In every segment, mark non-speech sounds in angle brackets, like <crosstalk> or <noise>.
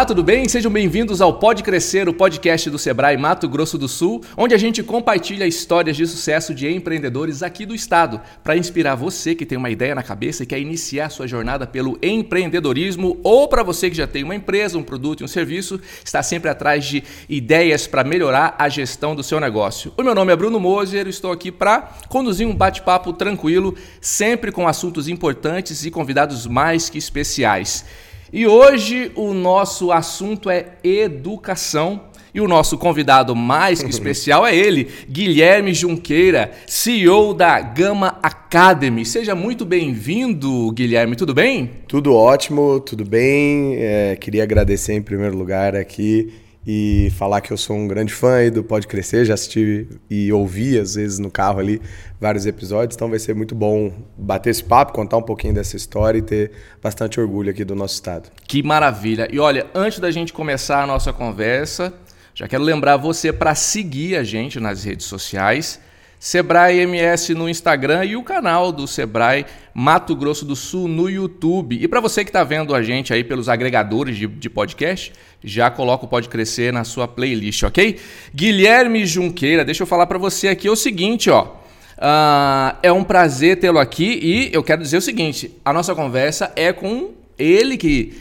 Olá, tudo bem? Sejam bem-vindos ao Pode Crescer, o podcast do Sebrae Mato Grosso do Sul, onde a gente compartilha histórias de sucesso de empreendedores aqui do estado, para inspirar você que tem uma ideia na cabeça e quer iniciar sua jornada pelo empreendedorismo, ou para você que já tem uma empresa, um produto e um serviço, está sempre atrás de ideias para melhorar a gestão do seu negócio. O meu nome é Bruno Moser, estou aqui para conduzir um bate-papo tranquilo, sempre com assuntos importantes e convidados mais que especiais. E hoje o nosso assunto é educação. E o nosso convidado mais que <laughs> especial é ele, Guilherme Junqueira, CEO da Gama Academy. Seja muito bem-vindo, Guilherme, tudo bem? Tudo ótimo, tudo bem. É, queria agradecer em primeiro lugar aqui e falar que eu sou um grande fã do Pode Crescer, já assisti e ouvi às vezes no carro ali vários episódios, então vai ser muito bom bater esse papo, contar um pouquinho dessa história e ter bastante orgulho aqui do nosso estado. Que maravilha! E olha, antes da gente começar a nossa conversa, já quero lembrar você para seguir a gente nas redes sociais. Sebrae MS no Instagram e o canal do Sebrae Mato Grosso do Sul no YouTube. E para você que está vendo a gente aí pelos agregadores de, de, podcast, já coloca o Pode Crescer na sua playlist, ok? Guilherme Junqueira, deixa eu falar para você aqui o seguinte, ó. Uh, é um prazer tê-lo aqui e eu quero dizer o seguinte: a nossa conversa é com ele que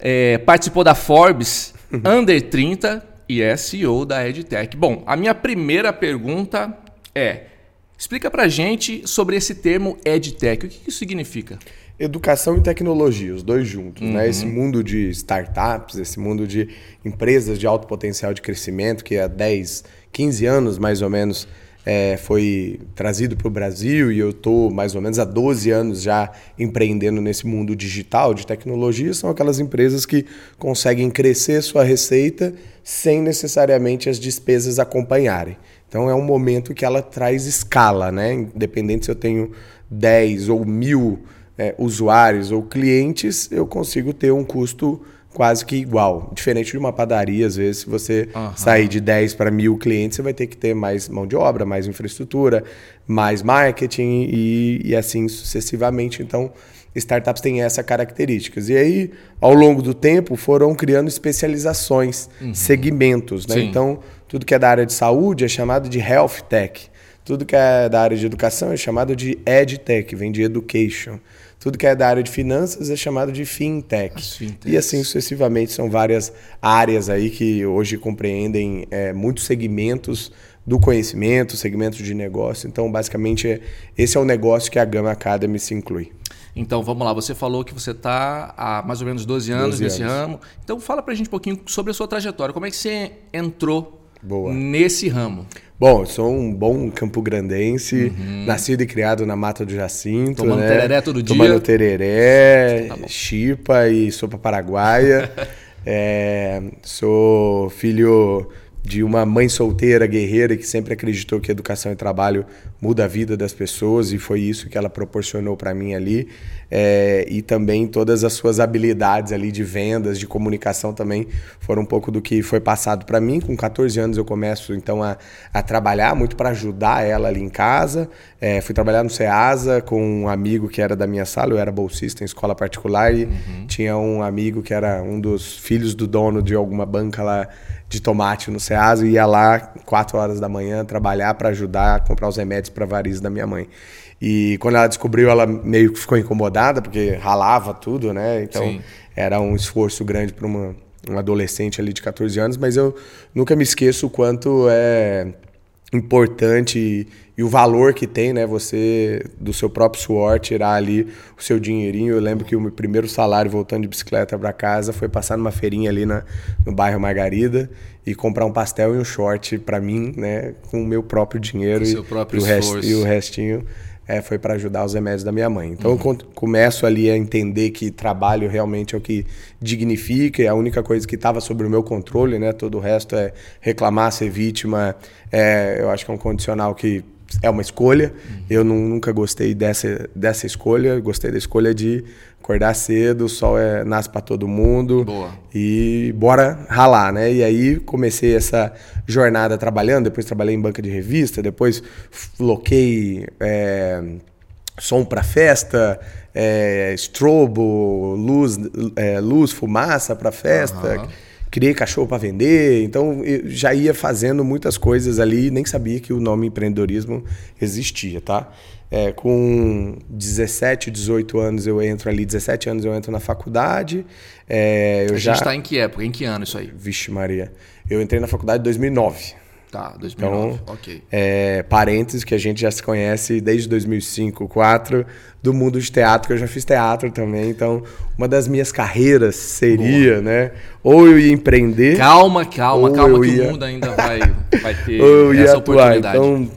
é, participou da Forbes <laughs> Under 30 e é CEO da EdTech. Bom, a minha primeira pergunta é: explica pra gente sobre esse termo EdTech. O que isso significa? Educação e tecnologia, os dois juntos, né? uhum. né? Esse mundo de startups, esse mundo de empresas de alto potencial de crescimento, que há 10, 15 anos mais ou menos é, foi trazido para o Brasil e eu estou mais ou menos há 12 anos já empreendendo nesse mundo digital de tecnologia, são aquelas empresas que conseguem crescer sua receita sem necessariamente as despesas acompanharem. Então é um momento que ela traz escala, né? Independente se eu tenho 10 ou mil é, usuários ou clientes, eu consigo ter um custo quase que igual. Diferente de uma padaria, às vezes, se você uhum. sair de 10 para mil clientes, você vai ter que ter mais mão de obra, mais infraestrutura, mais marketing e, e assim sucessivamente. Então, startups têm essa características. E aí, ao longo do tempo, foram criando especializações, uhum. segmentos. Né? Então, tudo que é da área de saúde é chamado de health tech. Tudo que é da área de educação é chamado de edtech, vem de education. Tudo que é da área de finanças é chamado de fintech. E assim sucessivamente são várias áreas aí que hoje compreendem é, muitos segmentos do conhecimento, segmentos de negócio. Então, basicamente, esse é o negócio que a Gama Academy se inclui. Então, vamos lá. Você falou que você está há mais ou menos 12 anos 12 nesse anos. ramo. Então, fala para a gente um pouquinho sobre a sua trajetória. Como é que você entrou Boa. nesse ramo? Bom, sou um bom campograndense, uhum. nascido e criado na Mata do Jacinto. Tomando né? tereré todo dia. Tomando tereré, tá chipa e sopa paraguaia. <laughs> é, sou filho de uma mãe solteira, guerreira, que sempre acreditou que educação e trabalho muda a vida das pessoas e foi isso que ela proporcionou para mim ali. É, e também todas as suas habilidades ali de vendas, de comunicação também foram um pouco do que foi passado para mim. Com 14 anos eu começo então a, a trabalhar muito para ajudar ela ali em casa. É, fui trabalhar no Ceasa com um amigo que era da minha sala, eu era bolsista em escola particular e uhum. tinha um amigo que era um dos filhos do dono de alguma banca lá de tomate no Ceasa e ia lá 4 horas da manhã trabalhar para ajudar a comprar os remédios para varizes da minha mãe. E quando ela descobriu, ela meio que ficou incomodada, porque ralava tudo, né? Então Sim. era um esforço grande para uma um adolescente ali de 14 anos, mas eu nunca me esqueço o quanto é importante e o valor que tem, né? Você, do seu próprio suor, tirar ali o seu dinheirinho. Eu lembro que o meu primeiro salário voltando de bicicleta para casa foi passar numa feirinha ali na, no bairro Margarida e comprar um pastel e um short para mim, né? Com o meu próprio dinheiro e, próprio e, o rest, e o restinho é, foi para ajudar os remédios da minha mãe. Então uhum. eu começo ali a entender que trabalho realmente é o que dignifica, é a única coisa que estava sobre o meu controle, né? Todo o resto é reclamar, ser vítima. É, eu acho que é um condicional que é uma escolha. Uhum. Eu não, nunca gostei dessa, dessa escolha. Gostei da escolha de acordar cedo, o sol é, nasce para todo mundo. Boa. E bora ralar, né? E aí comecei essa jornada trabalhando. Depois trabalhei em banca de revista. Depois loquei. É, som para festa, é, estrobo, luz, é, luz fumaça para festa. Uhum. Criei cachorro para vender, então eu já ia fazendo muitas coisas ali, nem sabia que o nome empreendedorismo existia, tá? É, com 17, 18 anos eu entro ali, 17 anos eu entro na faculdade. É, eu A já... gente está em que época? Em que ano isso aí? Vixe Maria. Eu entrei na faculdade em 2009. Tá, 2009, então, ok. É, parênteses que a gente já se conhece desde 2005, 2004, do mundo de teatro, que eu já fiz teatro também. Então, uma das minhas carreiras seria, Boa. né? Ou eu ia empreender. Calma, calma, calma, que ia... o mundo ainda vai, vai <laughs> ter essa oportunidade. Então,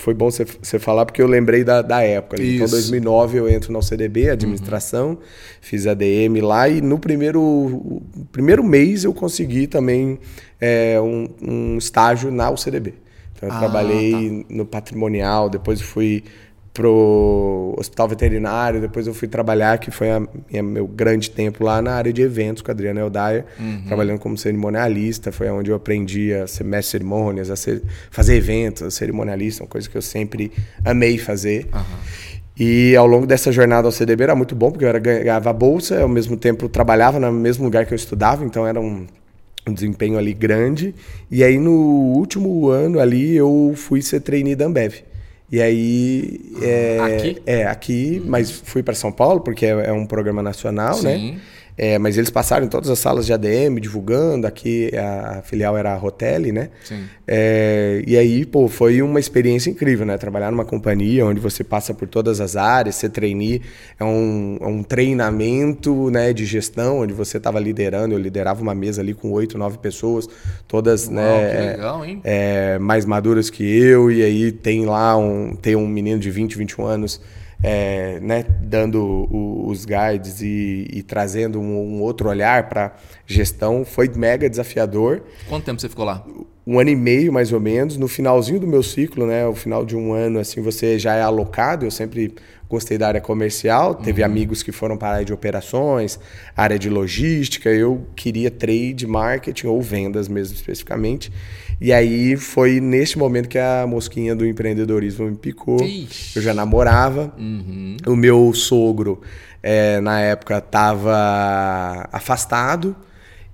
foi bom você falar porque eu lembrei da, da época. Então, Isso. Então, 2009 eu entro na UCDB, administração, uhum. fiz ADM lá e no primeiro, primeiro mês eu consegui também é, um, um, estágio na UCDB. Então, eu ah, trabalhei tá. no patrimonial, depois fui pro hospital veterinário, depois eu fui trabalhar, que foi a minha, meu grande tempo lá na área de eventos com a Adriana Eldaia, uhum. trabalhando como cerimonialista, foi onde eu aprendi a ser mestre cerimônias, a ser, fazer eventos, a cerimonialista, uma coisa que eu sempre amei fazer. Uhum. E ao longo dessa jornada ao CDB era muito bom, porque eu era, ganhava bolsa, ao mesmo tempo trabalhava no mesmo lugar que eu estudava, então era um, um desempenho ali grande. E aí no último ano ali eu fui ser trainee da Ambev. E aí. É, aqui? É, aqui, uhum. mas fui para São Paulo, porque é, é um programa nacional, né? Sim. né? É, mas eles passaram em todas as salas de ADM, divulgando. Aqui a filial era a Rotelli, né? Sim. É, e aí, pô, foi uma experiência incrível, né? Trabalhar numa companhia onde você passa por todas as áreas, ser trainee, é um, é um treinamento né, de gestão, onde você estava liderando. Eu liderava uma mesa ali com oito, nove pessoas, todas Uau, né, que legal, hein? É, mais maduras que eu. E aí tem lá um, tem um menino de 20, 21 anos é, né, dando o, os guides e, e trazendo um, um, outro olhar para gestão. Foi mega desafiador. Quanto tempo você ficou lá? Um ano e meio, mais ou menos. No finalzinho do meu ciclo, né, o final de um ano, assim, você já é alocado. Eu sempre gostei da área comercial. Teve uhum. amigos que foram para a área de operações, área de logística. Eu queria trade, marketing ou vendas mesmo, especificamente. E aí foi neste momento que a mosquinha do empreendedorismo me picou. Ixi. Eu já namorava. Uhum. O meu sogro, é, na época, estava afastado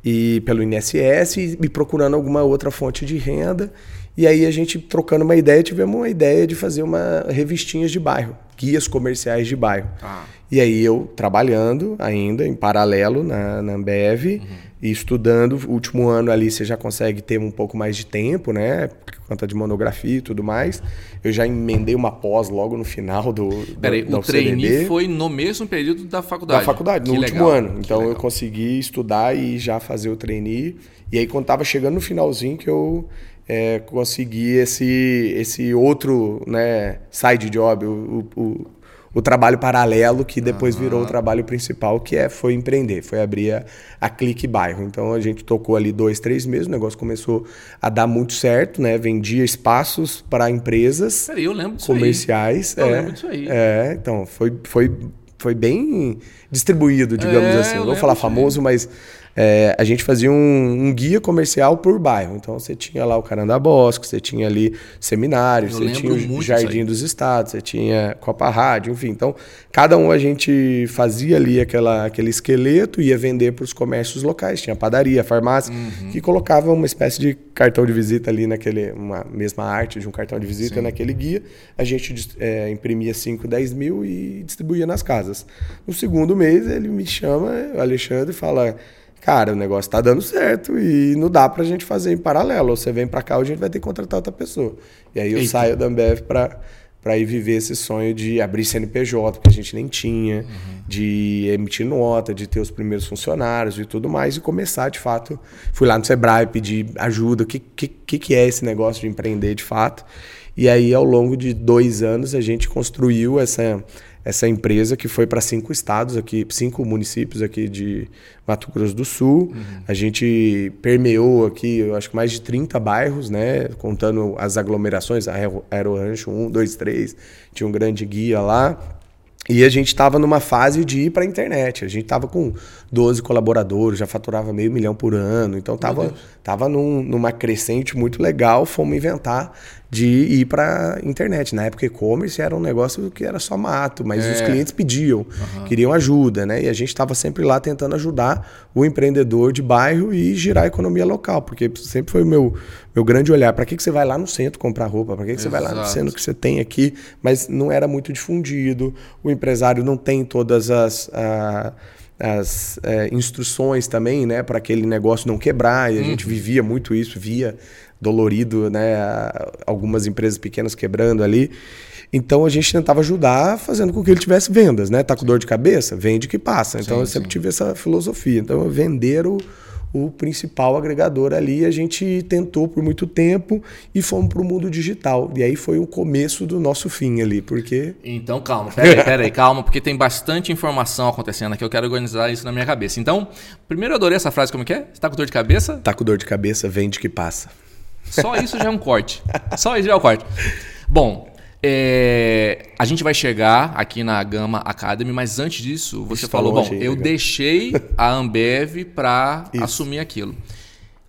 e pelo INSS e me procurando alguma outra fonte de renda. E aí a gente trocando uma ideia, tivemos uma ideia de fazer uma revistinhas de bairro, guias comerciais de bairro. Ah. E aí eu trabalhando ainda em paralelo na, na Ambev, uhum e estudando, o último ano ali você já consegue ter um pouco mais de tempo, né? Por conta de monografia e tudo mais. Eu já emendei uma pós logo no final do. Peraí, o trainee foi no mesmo período da faculdade? Da faculdade, no que último legal, ano. Então eu consegui estudar e já fazer o trainee. E aí quando estava chegando no finalzinho que eu é, consegui esse, esse outro né, side job, o, o, o trabalho paralelo que depois uhum. virou o trabalho principal, que é foi empreender, foi abrir a, a Clique Bairro. Então a gente tocou ali dois, três meses, o negócio começou a dar muito certo, né? Vendia espaços para empresas Peraí, eu lembro disso comerciais. Aí. Eu é, lembro disso aí. É, então foi, foi, foi bem distribuído, digamos é, assim. Não vou falar famoso, mas é, a gente fazia um, um, guia comercial por bairro. Então você tinha lá o Caranda Bosque, você tinha ali seminários, você tinha o Jardim dos Estados, você tinha Copa Rádio, enfim. Então, cada um a gente fazia ali aquela, aquele esqueleto, ia vender para os comércios locais. Tinha padaria, farmácia, uhum. que colocava uma espécie de cartão de visita ali naquele, uma mesma arte de um cartão de visita Sim. naquele guia. A gente é, imprimia 5, 10 mil e distribuía nas casas. No segundo mês, ele me chama, o Alexandre, e fala cara, o negócio tá dando certo e não dá pra gente fazer em paralelo. Ou você vem pra cá ou a gente vai ter que contratar outra pessoa. E aí eu Eita. saio da Ambev pra, pra ir viver esse sonho de abrir CNPJ, que a gente nem tinha, uhum. de emitir nota, de ter os primeiros funcionários e tudo mais, e começar de fato. Fui lá no Sebrae pedir ajuda, o que, que, que é esse negócio de empreender de fato. E aí, ao longo de dois anos, a gente construiu essa, essa empresa que foi para cinco estados aqui, cinco municípios aqui de Mato Grosso do Sul. Uhum. A gente permeou aqui, eu acho que mais de 30 bairros, né? Contando as aglomerações, Aero Rancho 1, 2, 3, tinha um grande guia lá. E a gente estava numa fase de ir para a internet. A gente estava com 12 colaboradores, já faturava meio milhão por ano. Então estava tava num, numa crescente muito legal. Fomos inventar de ir para internet. Na época, e-commerce era um negócio que era só mato, mas é. os clientes pediam, uhum. queriam ajuda, né? E a gente estava sempre lá tentando ajudar o empreendedor de bairro e girar a economia local, porque sempre foi o meu, meu grande olhar. Para que, que você vai lá no centro comprar roupa? Para que, que você vai lá no centro que você tem aqui? Mas não era muito difundido, o empresário não tem todas as. A, as é, instruções também, né, para aquele negócio não quebrar. E a gente uhum. vivia muito isso, via dolorido, né? Algumas empresas pequenas quebrando ali. Então a gente tentava ajudar fazendo com que ele tivesse vendas, né? Tá com dor de cabeça? Vende que passa. Então sim, eu sempre sim. tive essa filosofia. Então vender o, o principal agregador ali, a gente tentou por muito tempo e fomos para o mundo digital. E aí foi o começo do nosso fim ali, porque... Então calma, peraí, <laughs> peraí, calma, porque tem bastante informação acontecendo aqui, eu quero organizar isso na minha cabeça. Então, primeiro eu adorei essa frase, como que é? Você tá com dor de cabeça? Tá com dor de cabeça, vende que passa. Só isso já é um corte. Só isso já é um corte. Bom, é, a gente vai chegar aqui na Gama Academy, mas antes disso, você Está falou, bom, eu legal. deixei a Ambev para assumir aquilo.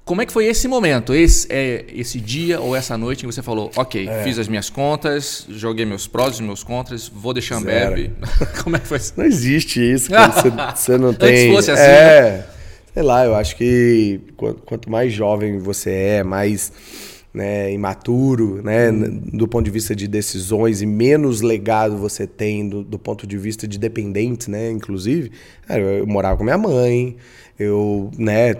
Como é que foi esse momento, esse, é, esse dia ou essa noite em que você falou, ok, é. fiz as minhas contas, joguei meus prós e meus contras, vou deixar a Ambev. <laughs> Como é que foi isso? Não existe isso, você, <laughs> você não tem... Antes fosse assim, é... Né? Sei lá, eu acho que quanto mais jovem você é, mais né, imaturo, né, do ponto de vista de decisões e menos legado você tem do, do ponto de vista de dependentes, né, inclusive. Eu, eu morava com minha mãe, eu, né,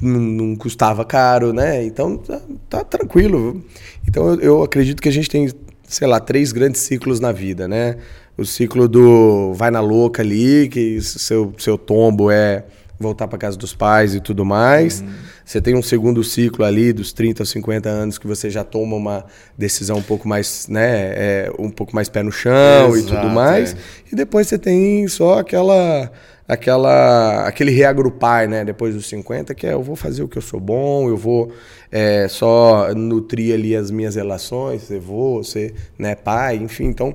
não, não custava caro, né, então tá, tá tranquilo. Então eu, eu acredito que a gente tem, sei lá, três grandes ciclos na vida, né. O ciclo do vai na louca ali, que seu, seu tombo é voltar para casa dos pais e tudo mais. Uhum. Você tem um segundo ciclo ali dos 30 aos 50 anos que você já toma uma decisão um pouco mais, né, é, um pouco mais pé no chão Exato, e tudo mais. É. E depois você tem só aquela aquela aquele reagrupar, né, depois dos 50, que é eu vou fazer o que eu sou bom, eu vou é, só nutrir ali as minhas relações, ser vou, ser, né, pai, enfim, então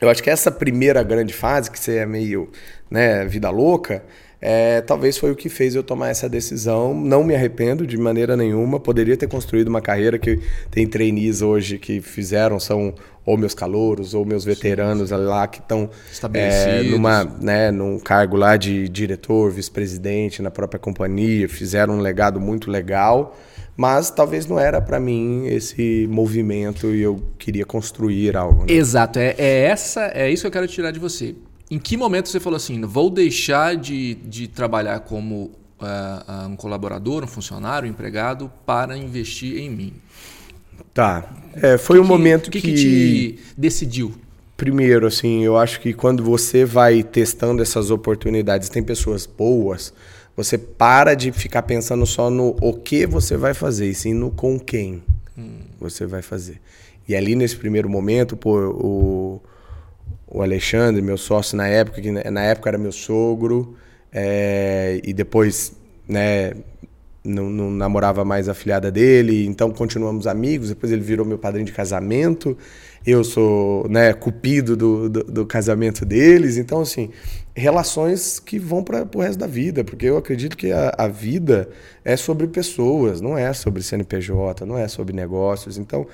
eu acho que essa primeira grande fase que você é meio, né, vida louca, é, talvez foi o que fez eu tomar essa decisão. Não me arrependo de maneira nenhuma. Poderia ter construído uma carreira que tem trainees hoje que fizeram, são ou meus calouros ou meus veteranos sim, sim. lá que estão é, numa, né, num cargo lá de diretor, vice-presidente na própria companhia, fizeram um legado muito legal. Mas talvez não era para mim esse movimento e eu queria construir algo. Né? Exato, é, é essa, é isso que eu quero tirar de você em que momento você falou assim, vou deixar de, de trabalhar como uh, um colaborador, um funcionário, um empregado, para investir em mim? Tá. É, foi o um momento que, que, que te decidiu? Primeiro, assim, eu acho que quando você vai testando essas oportunidades, tem pessoas boas, você para de ficar pensando só no o que você vai fazer, e sim no com quem hum. você vai fazer. E ali nesse primeiro momento, pô, o o Alexandre, meu sócio na época, que na época era meu sogro, é, e depois, né, não, não, namorava mais a filhada dele, então continuamos amigos. Depois ele virou meu padrinho de casamento. Eu sou, né, cupido do, do, do casamento deles. Então, assim, relações que vão para o resto da vida, porque eu acredito que a, a vida é sobre pessoas, não é sobre CNPJ, não é sobre negócios. Então,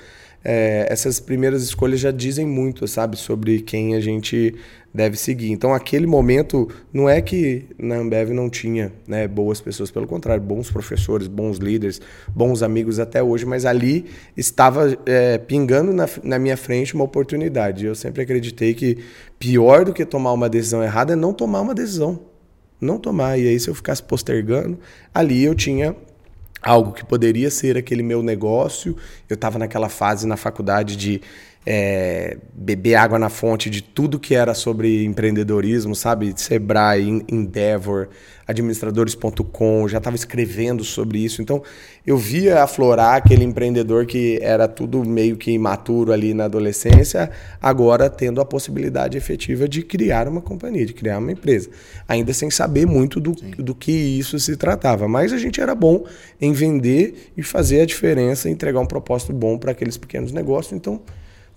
é, essas primeiras escolhas já dizem muito, sabe, sobre quem a gente deve seguir. Então, aquele momento, não é que na Ambev não tinha né, boas pessoas, pelo contrário, bons professores, bons líderes, bons amigos até hoje, mas ali estava é, pingando na, na minha frente uma oportunidade. Eu sempre acreditei que pior do que tomar uma decisão errada é não tomar uma decisão. Não tomar. E aí, se eu ficasse postergando, ali eu tinha algo que poderia ser aquele meu negócio. Eu estava naquela fase na faculdade de é, beber água na fonte de tudo que era sobre empreendedorismo, sabe? Sebrae, Endeavor, administradores.com, já estava escrevendo sobre isso. Então, eu via aflorar aquele empreendedor que era tudo meio que imaturo ali na adolescência, agora tendo a possibilidade efetiva de criar uma companhia, de criar uma empresa. Ainda sem saber muito do, do que isso se tratava. Mas a gente era bom em vender e fazer a diferença, entregar um propósito bom para aqueles pequenos negócios. Então,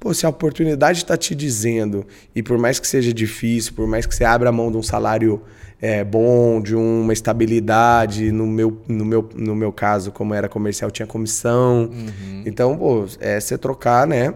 Pô, se a oportunidade está te dizendo, e por mais que seja difícil, por mais que você abra a mão de um salário é, bom, de uma estabilidade, no meu, no, meu, no meu caso, como era comercial, tinha comissão. Uhum. Então, pô, é você trocar, né?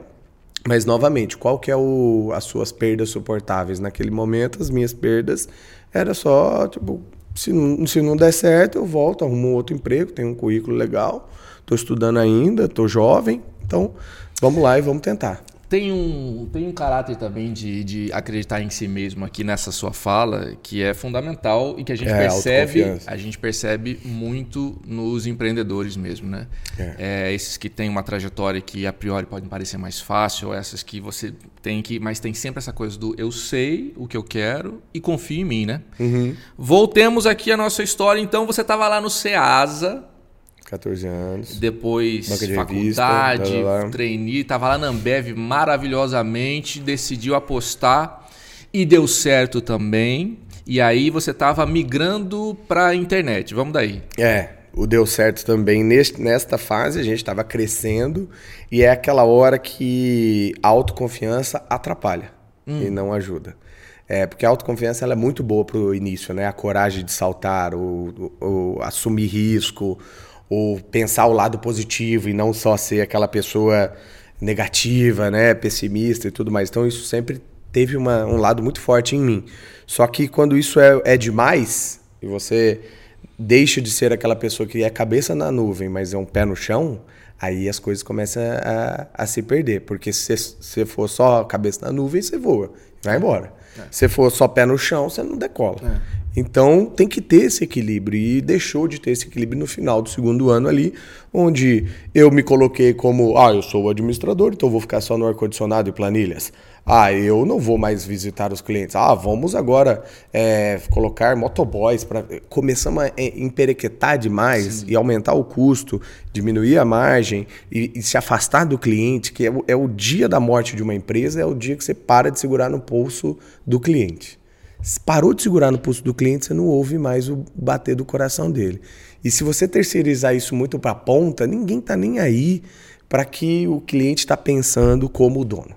Mas, novamente, qual que é o, as suas perdas suportáveis? Naquele momento, as minhas perdas era só, tipo, se não, se não der certo, eu volto, arrumo outro emprego, tenho um currículo legal, estou estudando ainda, estou jovem, então vamos lá e vamos tentar. Tem um, tem um caráter também de, de acreditar em si mesmo aqui nessa sua fala que é fundamental e que a gente é, percebe a gente percebe muito nos empreendedores mesmo, né? É. É, esses que têm uma trajetória que a priori podem parecer mais fácil, essas que você tem que, mas tem sempre essa coisa do eu sei o que eu quero e confio em mim, né? Uhum. Voltemos aqui à nossa história. Então você estava lá no Ceasa 14 anos. Depois de faculdade, revista, trainee, tava lá na Ambev maravilhosamente, decidiu apostar e deu certo também. E aí você tava migrando para a internet. Vamos daí. É, o deu certo também neste, nesta fase, a gente estava crescendo e é aquela hora que a autoconfiança atrapalha hum. e não ajuda. É, porque a autoconfiança ela é muito boa para o início, né? A coragem de saltar, o, o, o assumir risco, ou pensar o lado positivo e não só ser aquela pessoa negativa, né, pessimista e tudo mais. Então isso sempre teve uma, um lado muito forte em mim. Só que quando isso é, é demais e você deixa de ser aquela pessoa que é cabeça na nuvem, mas é um pé no chão, aí as coisas começam a, a se perder. Porque se você for só cabeça na nuvem, você voa, vai embora. É. Se for só pé no chão, você não decola. É. Então tem que ter esse equilíbrio e deixou de ter esse equilíbrio no final do segundo ano ali, onde eu me coloquei como, ah, eu sou o administrador, então vou ficar só no ar-condicionado e planilhas. Ah, eu não vou mais visitar os clientes. Ah, vamos agora é, colocar motoboys para começamos a emperequetar demais Sim. e aumentar o custo, diminuir a margem e, e se afastar do cliente, que é o, é o dia da morte de uma empresa, é o dia que você para de segurar no pulso do cliente parou de segurar no pulso do cliente, você não ouve mais o bater do coração dele. E se você terceirizar isso muito para a ponta, ninguém está nem aí para que o cliente está pensando como o dono.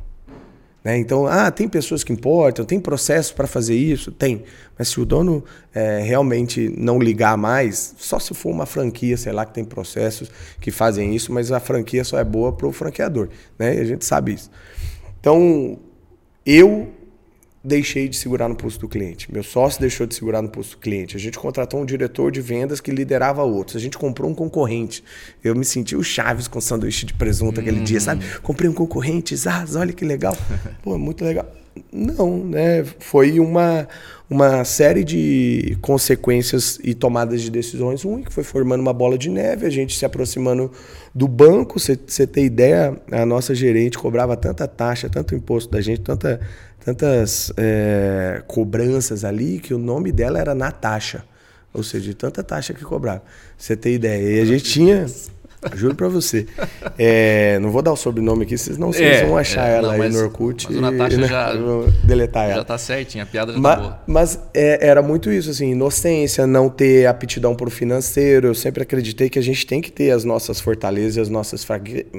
Né? Então, ah, tem pessoas que importam, tem processos para fazer isso? Tem. Mas se o dono é, realmente não ligar mais, só se for uma franquia, sei lá, que tem processos que fazem isso, mas a franquia só é boa para o franqueador. Né? E a gente sabe isso. Então, eu deixei de segurar no pulso do cliente. Meu sócio deixou de segurar no pulso do cliente. A gente contratou um diretor de vendas que liderava outros. A gente comprou um concorrente. Eu me senti o Chaves com sanduíche de presunto aquele dia, sabe? Hum. Comprei um concorrente, Zaz, olha que legal. Pô, muito legal. Não, né? Foi uma, uma série de consequências e tomadas de decisões ruins, que foi formando uma bola de neve, a gente se aproximando do banco. Você ter ideia, a nossa gerente cobrava tanta taxa, tanto imposto da gente, tanta tantas é, cobranças ali que o nome dela era Natasha. Ou seja, de tanta taxa que cobrava. Você tem ideia. E a gente tinha Juro pra você. É, não vou dar o sobrenome aqui, vocês não vocês é, vão achar é, ela não, aí no Orkut. Mas o Natasha e, já, deletar ela. Já tá certinho, a piada já mas, tá boa. Mas é, era muito isso, assim, inocência, não ter aptidão pro financeiro. Eu sempre acreditei que a gente tem que ter as nossas fortalezas e as nossas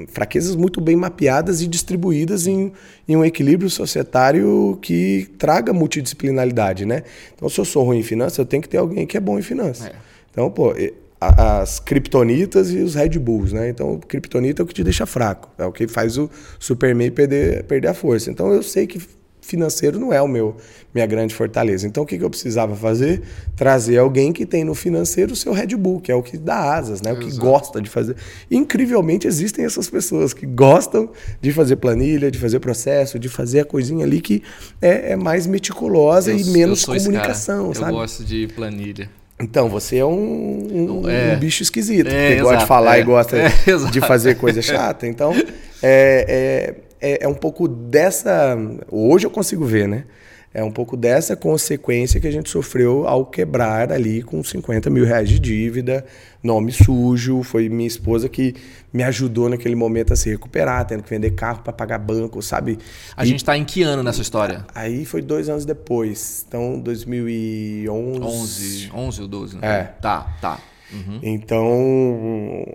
fraquezas muito bem mapeadas e distribuídas em, em um equilíbrio societário que traga multidisciplinaridade, né? Então, se eu sou ruim em finanças, eu tenho que ter alguém que é bom em finanças. É. Então, pô, as kryptonitas e os Red Bulls, né? Então, o kryptonita é o que te deixa fraco, é o que faz o Superman perder, perder a força. Então, eu sei que financeiro não é o meu minha grande fortaleza. Então, o que, que eu precisava fazer? Trazer alguém que tem no financeiro o seu Red Bull, que é o que dá asas, né? O que Exato. gosta de fazer. Incrivelmente, existem essas pessoas que gostam de fazer planilha, de fazer processo, de fazer a coisinha ali que é, é mais meticulosa eu, e menos comunicação, sabe? Eu gosto de planilha. Então, você é um, um, é. um bicho esquisito, é, que gosta de falar é, e gosta <laughs> é, de fazer coisa chata. Então, é, é, é, é um pouco dessa. Hoje eu consigo ver, né? É um pouco dessa consequência que a gente sofreu ao quebrar ali com 50 mil reais de dívida, nome sujo. Foi minha esposa que me ajudou naquele momento a se recuperar, tendo que vender carro para pagar banco, sabe? A e, gente está em que ano nessa história? Aí foi dois anos depois. Então, 2011. 11, 11 ou 12, né? É. Tá, tá. Uhum. Então,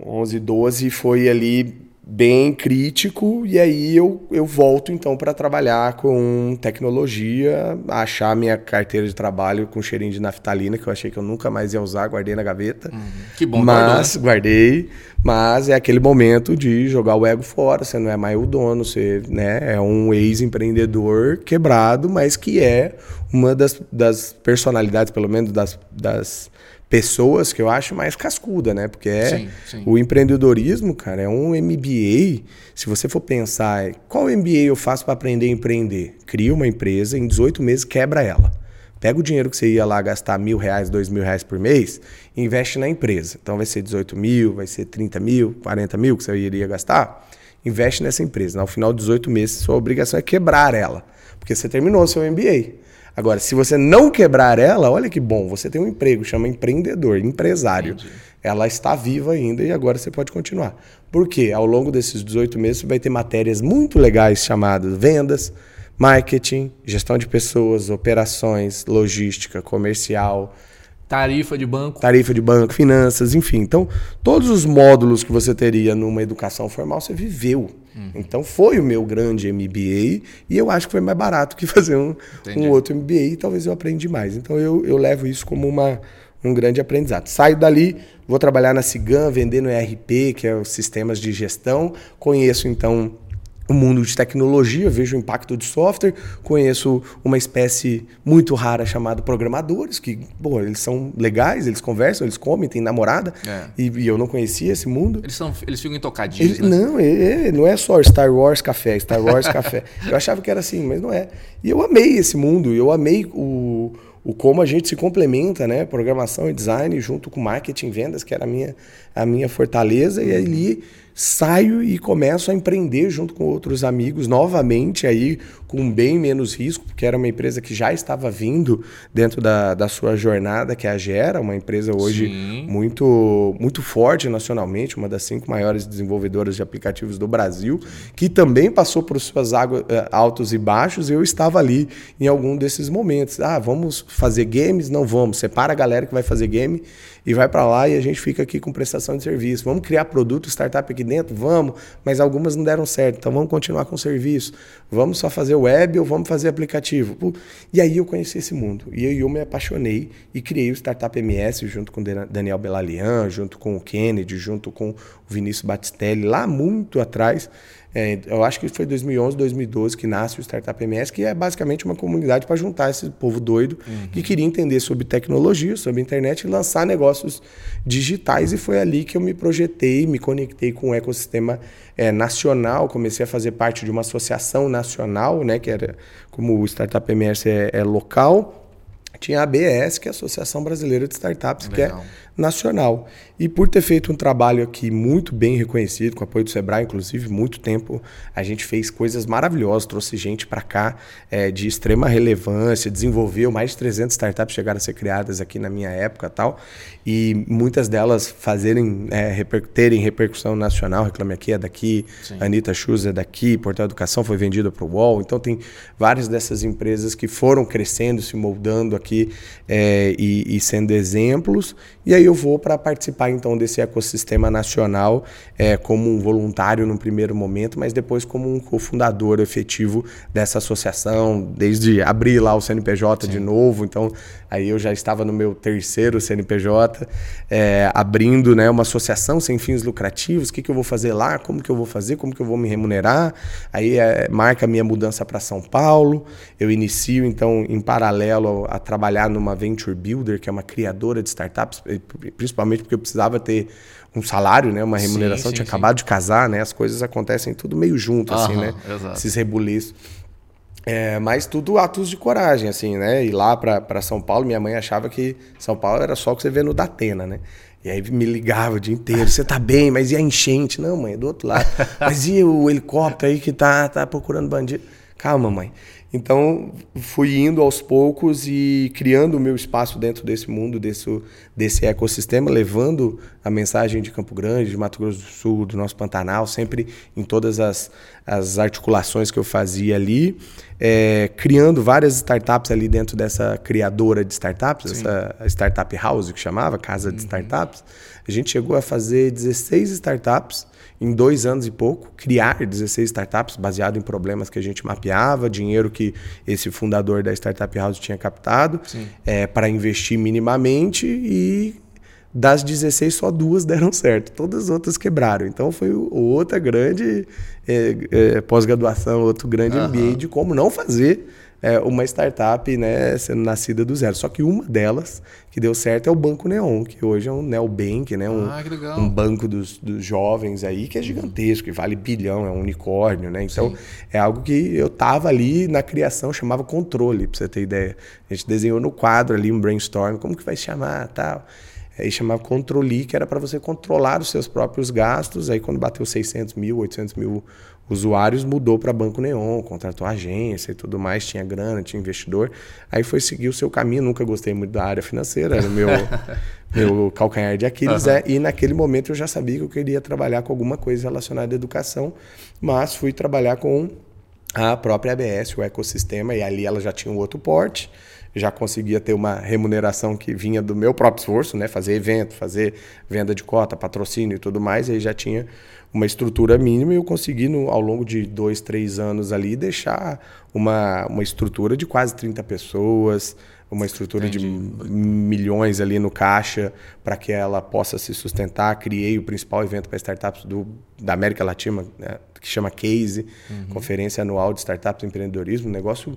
11, 12 foi ali bem crítico e aí eu, eu volto então para trabalhar com tecnologia, achar minha carteira de trabalho com cheirinho de naftalina que eu achei que eu nunca mais ia usar, guardei na gaveta. Uhum. Que bom, mas guardou, né? guardei, mas é aquele momento de jogar o ego fora, você não é mais o dono, você né, é um ex-empreendedor quebrado, mas que é uma das, das personalidades, pelo menos das, das pessoas que eu acho mais cascuda, né? Porque é sim, sim. o empreendedorismo, cara, é um MBA. Se você for pensar, qual MBA eu faço para aprender a empreender? Cria uma empresa, em 18 meses quebra ela. Pega o dinheiro que você ia lá gastar mil reais, dois mil reais por mês e investe na empresa. Então vai ser 18 mil, vai ser 30 mil, 40 mil que você iria gastar. Investe nessa empresa. No final de 18 meses, sua obrigação é quebrar ela. Porque você terminou seu MBA. Agora, se você não quebrar ela, olha que bom, você tem um emprego, chama empreendedor, empresário. Entendi. Ela está viva ainda e agora você pode continuar. Por quê? Ao longo desses 18 meses você vai ter matérias muito legais chamadas vendas, marketing, gestão de pessoas, operações, logística, comercial, Tarifa de banco. Tarifa de banco, finanças, enfim. Então, todos os módulos que você teria numa educação formal, você viveu. Uhum. Então, foi o meu grande MBA e eu acho que foi mais barato que <laughs> fazer um, um outro MBA e talvez eu aprendi mais. Então, eu, eu levo isso como uma, um grande aprendizado. Saio dali, vou trabalhar na Cigan, vendendo ERP, que é os sistemas de gestão. Conheço, então, o mundo de tecnologia, vejo o impacto de software, conheço uma espécie muito rara chamada programadores, que, pô, eles são legais, eles conversam, eles comem, têm namorada, é. e, e, eu não conhecia esse mundo. Eles, são, eles ficam intocadinhos, né? Não, é, é, não é só Star Wars café, Star Wars café. <laughs> Eu achava que era assim, mas não é. E eu amei esse mundo, eu amei o, o como a gente se complementa, né? Programação e design junto com marketing e vendas, que era a minha, a minha fortaleza, e ali saio e começo a empreender junto com outros amigos, novamente aí com bem menos risco, porque era uma empresa que já estava vindo dentro da, da sua jornada, que é a Gera, uma empresa hoje muito, muito forte nacionalmente, uma das cinco maiores desenvolvedoras de aplicativos do Brasil, que também passou por suas águas, eh, altos e baixos, e eu estava ali em algum desses momentos. Ah, vamos fazer games? Não vamos. Separa a galera que vai fazer game e vai para lá e a gente fica aqui com prestação de serviço. Vamos criar produto, startup aqui dentro? Vamos, mas algumas não deram certo, então vamos continuar com o serviço. Vamos só fazer web ou vamos fazer aplicativo? E aí eu conheci esse mundo. E aí eu me apaixonei e criei o Startup MS junto com Daniel Belalian, junto com o Kennedy, junto com o Vinícius Batistelli, lá muito atrás. É, eu acho que foi 2011, 2012 que nasce o Startup MS, que é basicamente uma comunidade para juntar esse povo doido uhum. que queria entender sobre tecnologia, sobre internet e lançar negócios digitais. E foi ali que eu me projetei, me conectei com o ecossistema é, nacional, comecei a fazer parte de uma associação nacional, né, que era como o Startup MS é, é local. Tinha a ABS, que é a Associação Brasileira de Startups, Legal. que é nacional. E por ter feito um trabalho aqui muito bem reconhecido, com apoio do Sebrae, inclusive, muito tempo, a gente fez coisas maravilhosas, trouxe gente para cá é, de extrema relevância, desenvolveu mais de 300 startups chegaram a ser criadas aqui na minha época tal, e muitas delas fazerem, é, reper, terem repercussão nacional, Reclame Aqui é daqui, Sim. Anitta Shoes é daqui, Portal Educação foi vendida para o UOL, então tem várias dessas empresas que foram crescendo, se moldando aqui é, e, e sendo exemplos, e aí eu vou para participar então desse ecossistema nacional é, como um voluntário no primeiro momento, mas depois como um cofundador efetivo dessa associação, desde abrir lá o CNPJ Sim. de novo. Então aí eu já estava no meu terceiro CNPJ, é, abrindo né, uma associação sem fins lucrativos. O que, que eu vou fazer lá? Como que eu vou fazer? Como que eu vou me remunerar? Aí é, marca a minha mudança para São Paulo. Eu inicio então em paralelo a trabalhar numa Venture Builder, que é uma criadora de startups principalmente porque eu precisava ter um salário, né, uma remuneração, sim, sim, tinha sim. acabado de casar, né, as coisas acontecem tudo meio junto, assim, né, exato. esses rebuliços. É, mas tudo atos de coragem, assim, né? Ir lá para São Paulo, minha mãe achava que São Paulo era só o que você vê no Datena, né? E aí me ligava o dia inteiro, você tá bem, mas e a enchente? Não, mãe, é do outro lado. <laughs> Mas e o helicóptero aí que tá, tá procurando bandido? Calma, mãe. Então, fui indo aos poucos e criando o meu espaço dentro desse mundo, desse, desse ecossistema, levando a mensagem de Campo Grande, de Mato Grosso do Sul, do nosso Pantanal, sempre em todas as, as articulações que eu fazia ali, é, criando várias startups ali dentro dessa criadora de startups, Sim. essa startup house que chamava, casa de uhum. startups. A gente chegou a fazer 16 startups em dois anos e pouco, criar 16 startups baseado em problemas que a gente mapeava, dinheiro que esse fundador da Startup House tinha captado é, para investir minimamente e das 16 só duas <laughs> deram certo, todas as outras quebraram. Então foi outra grande é, é, pós-graduação, outro grande uhum. MBA de como não fazer é, uma startup né, sendo nascida do zero. Só que uma delas que deu certo é o Banco Neon, que hoje é um neobank, né, um, ah, um banco dos, dos, jovens aí que é gigantesco, que vale bilhão, é um unicórnio. Né? Então Sim. é algo que eu tava ali na criação, chamava controle, para você ter ideia. A gente desenhou no quadro ali um brainstorm, como que vai chamar tal. Aí chamava Controli, que era para você controlar os seus próprios gastos. Aí quando bateu 600 mil, 800 mil usuários, mudou para Banco Neon, contratou agência e tudo mais, tinha grana, tinha investidor. Aí foi seguir o seu caminho. Nunca gostei muito da área financeira, era meu, <laughs> meu calcanhar de Aquiles. Uhum. É, e naquele momento eu já sabia que eu queria trabalhar com alguma coisa relacionada à educação, mas fui trabalhar com a própria ABS, o ecossistema, e ali ela já tinha um outro porte já conseguia ter uma remuneração que vinha do meu próprio esforço, né? Fazer evento, fazer venda de cota, patrocínio e tudo mais, e aí já tinha uma estrutura mínima e eu consegui, no, ao longo de dois, três anos ali, deixar uma, uma estrutura de quase 30 pessoas, uma estrutura Entendi. de milhões ali no caixa para que ela possa se sustentar. Criei o principal evento para startups do, da América Latina, né? que chama Case, uhum. Conferência Anual de Startups e Empreendedorismo, um negócio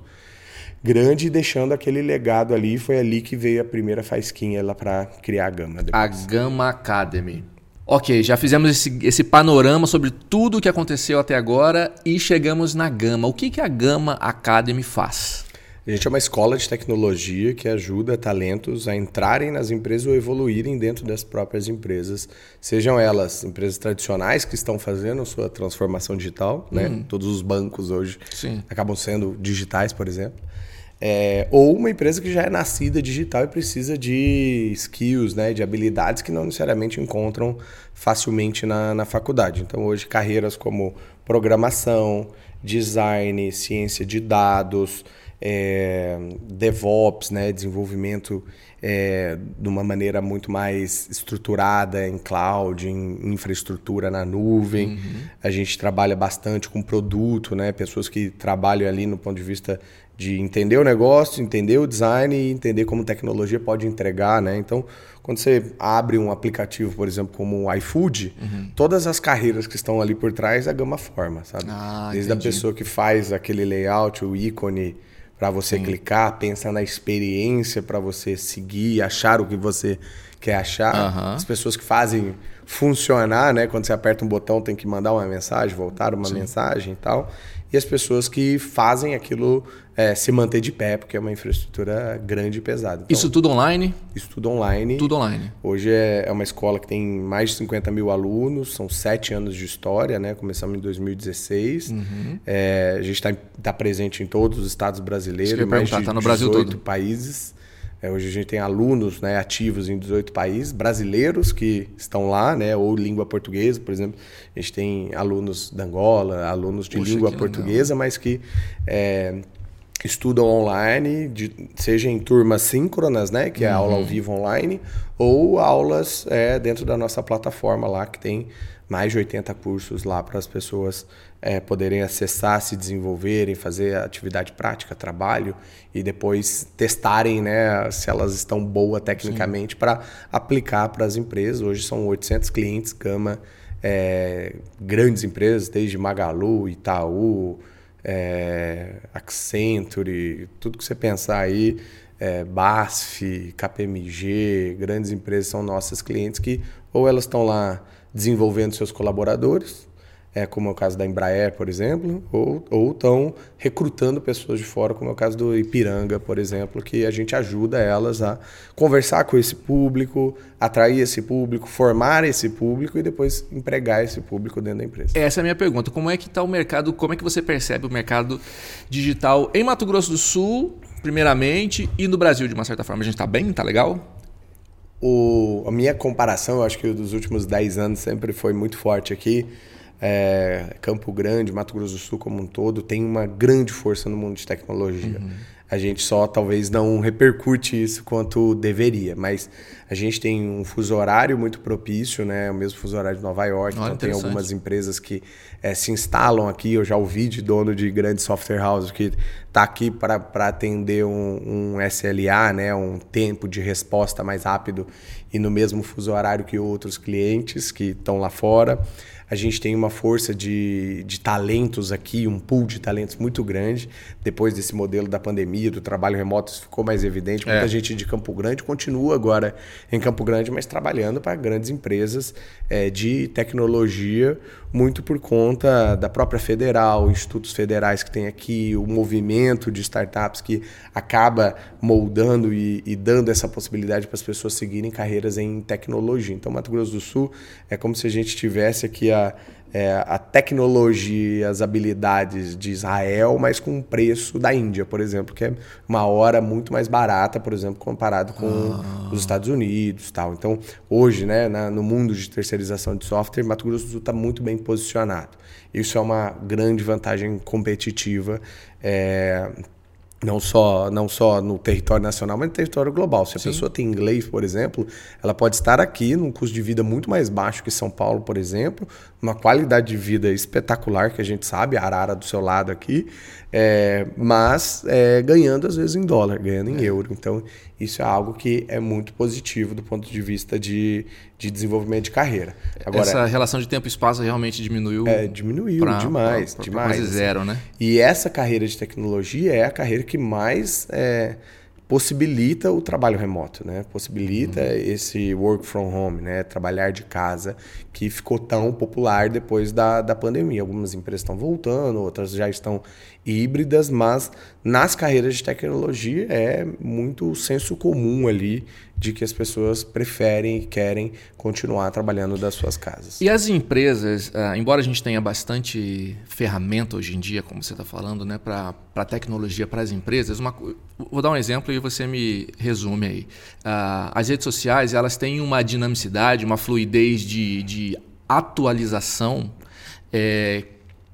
grande, deixando aquele legado ali. Foi ali que veio a primeira faisquinha lá para criar a Gama. Depois. A Gama Academy. Ok, já fizemos esse, esse panorama sobre tudo o que aconteceu até agora e chegamos na Gama. O que, que a Gama Academy faz? A gente é uma escola de tecnologia que ajuda talentos a entrarem nas empresas ou evoluírem dentro das próprias empresas, sejam elas empresas tradicionais que estão fazendo sua transformação digital, né? Uhum. Todos os bancos hoje Sim. acabam sendo digitais, por exemplo. É, ou uma empresa que já é nascida digital e precisa de skills, né, de habilidades que não necessariamente encontram facilmente na, na faculdade. Então, hoje, carreiras como programação, design, ciência de dados, é, DevOps, né, desenvolvimento é, de uma maneira muito mais estruturada em cloud, em infraestrutura na nuvem. Uhum. A gente trabalha bastante com produto, né, pessoas que trabalham ali no ponto de vista de entender o negócio, entender o design e entender como tecnologia pode entregar, né? Então, quando você abre um aplicativo, por exemplo, como o iFood, uhum. todas as carreiras que estão ali por trás, a gama forma, sabe? Ah, Desde entendi. a pessoa que faz aquele layout, o ícone para você Sim. clicar, pensa na experiência para você seguir, achar o que você quer achar. Uhum. As pessoas que fazem funcionar, né? Quando você aperta um botão, tem que mandar uma mensagem, voltar uma Sim. mensagem e tal e as pessoas que fazem aquilo é, se manter de pé, porque é uma infraestrutura grande e pesada. Então, isso tudo online? Isso tudo online. Tudo online. Hoje é, é uma escola que tem mais de 50 mil alunos, são sete anos de história, né? Começamos em 2016. Uhum. É, a gente está tá presente em todos os estados brasileiros, mais de tá no Brasil 18 todo. países. É, hoje a gente tem alunos né, ativos em 18 países, brasileiros que estão lá, né, ou língua portuguesa, por exemplo. A gente tem alunos da Angola, alunos de Puxa, língua portuguesa, legal. mas que é, estudam online, de, seja em turmas síncronas, né, que é uhum. aula ao vivo online, ou aulas é, dentro da nossa plataforma lá, que tem mais de 80 cursos lá para as pessoas é, poderem acessar, se desenvolverem, fazer atividade prática, trabalho e depois testarem né, se elas estão boas tecnicamente para aplicar para as empresas. Hoje são 800 clientes, gama, é, grandes empresas, desde Magalu, Itaú, é, Accenture, tudo que você pensar aí, é, BASF, KPMG, grandes empresas são nossas clientes que ou elas estão lá desenvolvendo seus colaboradores, é, como é o caso da Embraer, por exemplo, ou estão recrutando pessoas de fora, como é o caso do Ipiranga, por exemplo, que a gente ajuda elas a conversar com esse público, atrair esse público, formar esse público e depois empregar esse público dentro da empresa. Essa é a minha pergunta. Como é que está o mercado, como é que você percebe o mercado digital em Mato Grosso do Sul, primeiramente, e no Brasil, de uma certa forma? A gente está bem? Está legal? o, a minha comparação, eu acho que dos últimos 10 anos sempre foi muito forte aqui. É, Campo Grande, Mato Grosso do Sul como um todo, tem uma grande força no mundo de tecnologia. Uhum. A gente só talvez não repercute isso quanto deveria, mas a gente tem um fuso horário muito propício, né? O mesmo fuso horário de Nova York, então tem algumas empresas que é, se instalam aqui. Eu já ouvi de dono de grande software house que está aqui para atender um, um SLA, né? Um tempo de resposta mais rápido e no mesmo fuso horário que outros clientes que estão lá fora. A gente tem uma força de, de talentos aqui, um pool de talentos muito grande. Depois desse modelo da pandemia, do trabalho remoto, isso ficou mais evidente. Muita é. gente de Campo Grande continua agora em Campo Grande, mas trabalhando para grandes empresas é, de tecnologia, muito por conta da própria federal, institutos federais que tem aqui, o movimento de startups que acaba moldando e, e dando essa possibilidade para as pessoas seguirem carreiras em tecnologia. Então, Mato Grosso do Sul é como se a gente tivesse aqui a é, a tecnologia, as habilidades de Israel, mas com o preço da Índia, por exemplo, que é uma hora muito mais barata, por exemplo, comparado com ah. os Estados Unidos, tal. Então, hoje, né, na, no mundo de terceirização de software, Mato Grosso do Sul está muito bem posicionado. Isso é uma grande vantagem competitiva. É, não só, não só no território nacional, mas no território global. Se a Sim. pessoa tem inglês, por exemplo, ela pode estar aqui num custo de vida muito mais baixo que São Paulo, por exemplo, uma qualidade de vida espetacular que a gente sabe, a Arara do seu lado aqui, é, mas é, ganhando às vezes em dólar, ganhando em é. euro. Então, isso é algo que é muito positivo do ponto de vista de, de desenvolvimento de carreira. Agora, essa relação de tempo e espaço realmente diminuiu? É, diminuiu pra, demais, pra, pra, demais. Quase zero, né? E essa carreira de tecnologia é a carreira que mais é, possibilita o trabalho remoto, né? Possibilita uhum. esse work from home, né? Trabalhar de casa, que ficou tão popular depois da, da pandemia. Algumas empresas estão voltando, outras já estão híbridas, mas nas carreiras de tecnologia é muito senso comum ali de que as pessoas preferem e querem continuar trabalhando das suas casas. E as empresas, ah, embora a gente tenha bastante ferramenta hoje em dia, como você está falando, né, para tecnologia para as empresas, uma, vou dar um exemplo e você me resume aí. Uh, as redes sociais elas têm uma dinamicidade, uma fluidez de, de atualização é,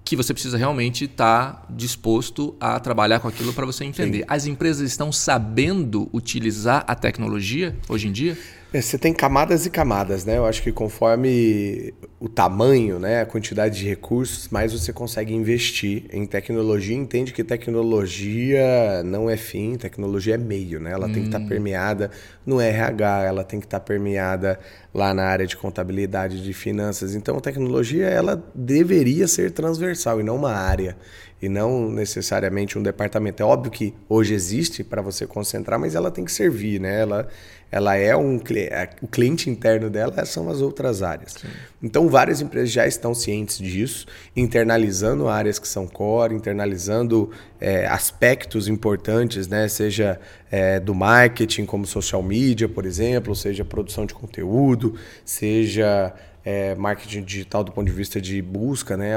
que você precisa realmente estar tá disposto a trabalhar com aquilo para você entender. Sim. As empresas estão sabendo utilizar a tecnologia hoje em dia? É, você tem camadas e camadas, né? Eu acho que conforme o tamanho, né, a quantidade de recursos, mais você consegue investir em tecnologia. Entende que tecnologia não é fim, tecnologia é meio, né? Ela hum. tem que estar tá permeada no RH, ela tem que estar tá permeada lá na área de contabilidade, de finanças. Então, a tecnologia ela deveria ser transversal e não uma área e não necessariamente um departamento. É óbvio que hoje existe para você concentrar, mas ela tem que servir, né? Ela, ela é um o cliente interno dela são as outras áreas. Sim. Então várias empresas já estão cientes disso, internalizando áreas que são core, internalizando é, aspectos importantes, né? Seja é, do marketing, como social media, por exemplo, seja produção de conteúdo, seja é, marketing digital do ponto de vista de busca, né?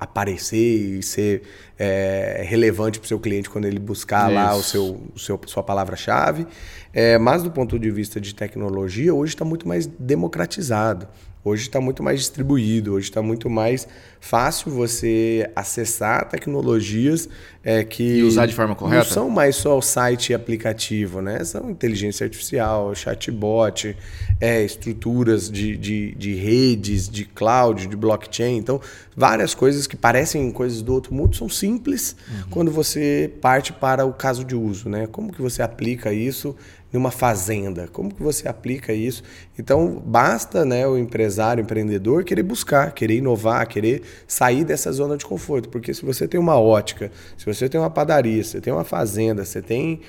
Aparecer e ser é, relevante para o seu cliente quando ele buscar Isso. lá o seu, o seu sua palavra-chave. É, mas do ponto de vista de tecnologia, hoje está muito mais democratizado. Hoje está muito mais distribuído, hoje está muito mais fácil você acessar tecnologias é, que. E usar de forma correta? Não são mais só o site e aplicativo, né? São inteligência artificial, chatbot, é, estruturas de, de, de redes, de cloud, de blockchain. Então, várias coisas que parecem coisas do outro mundo são simples uhum. quando você parte para o caso de uso, né? Como que você aplica isso numa fazenda? Como que você aplica isso? Então, basta né, o empresário, o empreendedor querer buscar, querer inovar, querer sair dessa zona de conforto. Porque se você tem uma ótica, se você tem uma padaria, se você tem uma fazenda, você tem,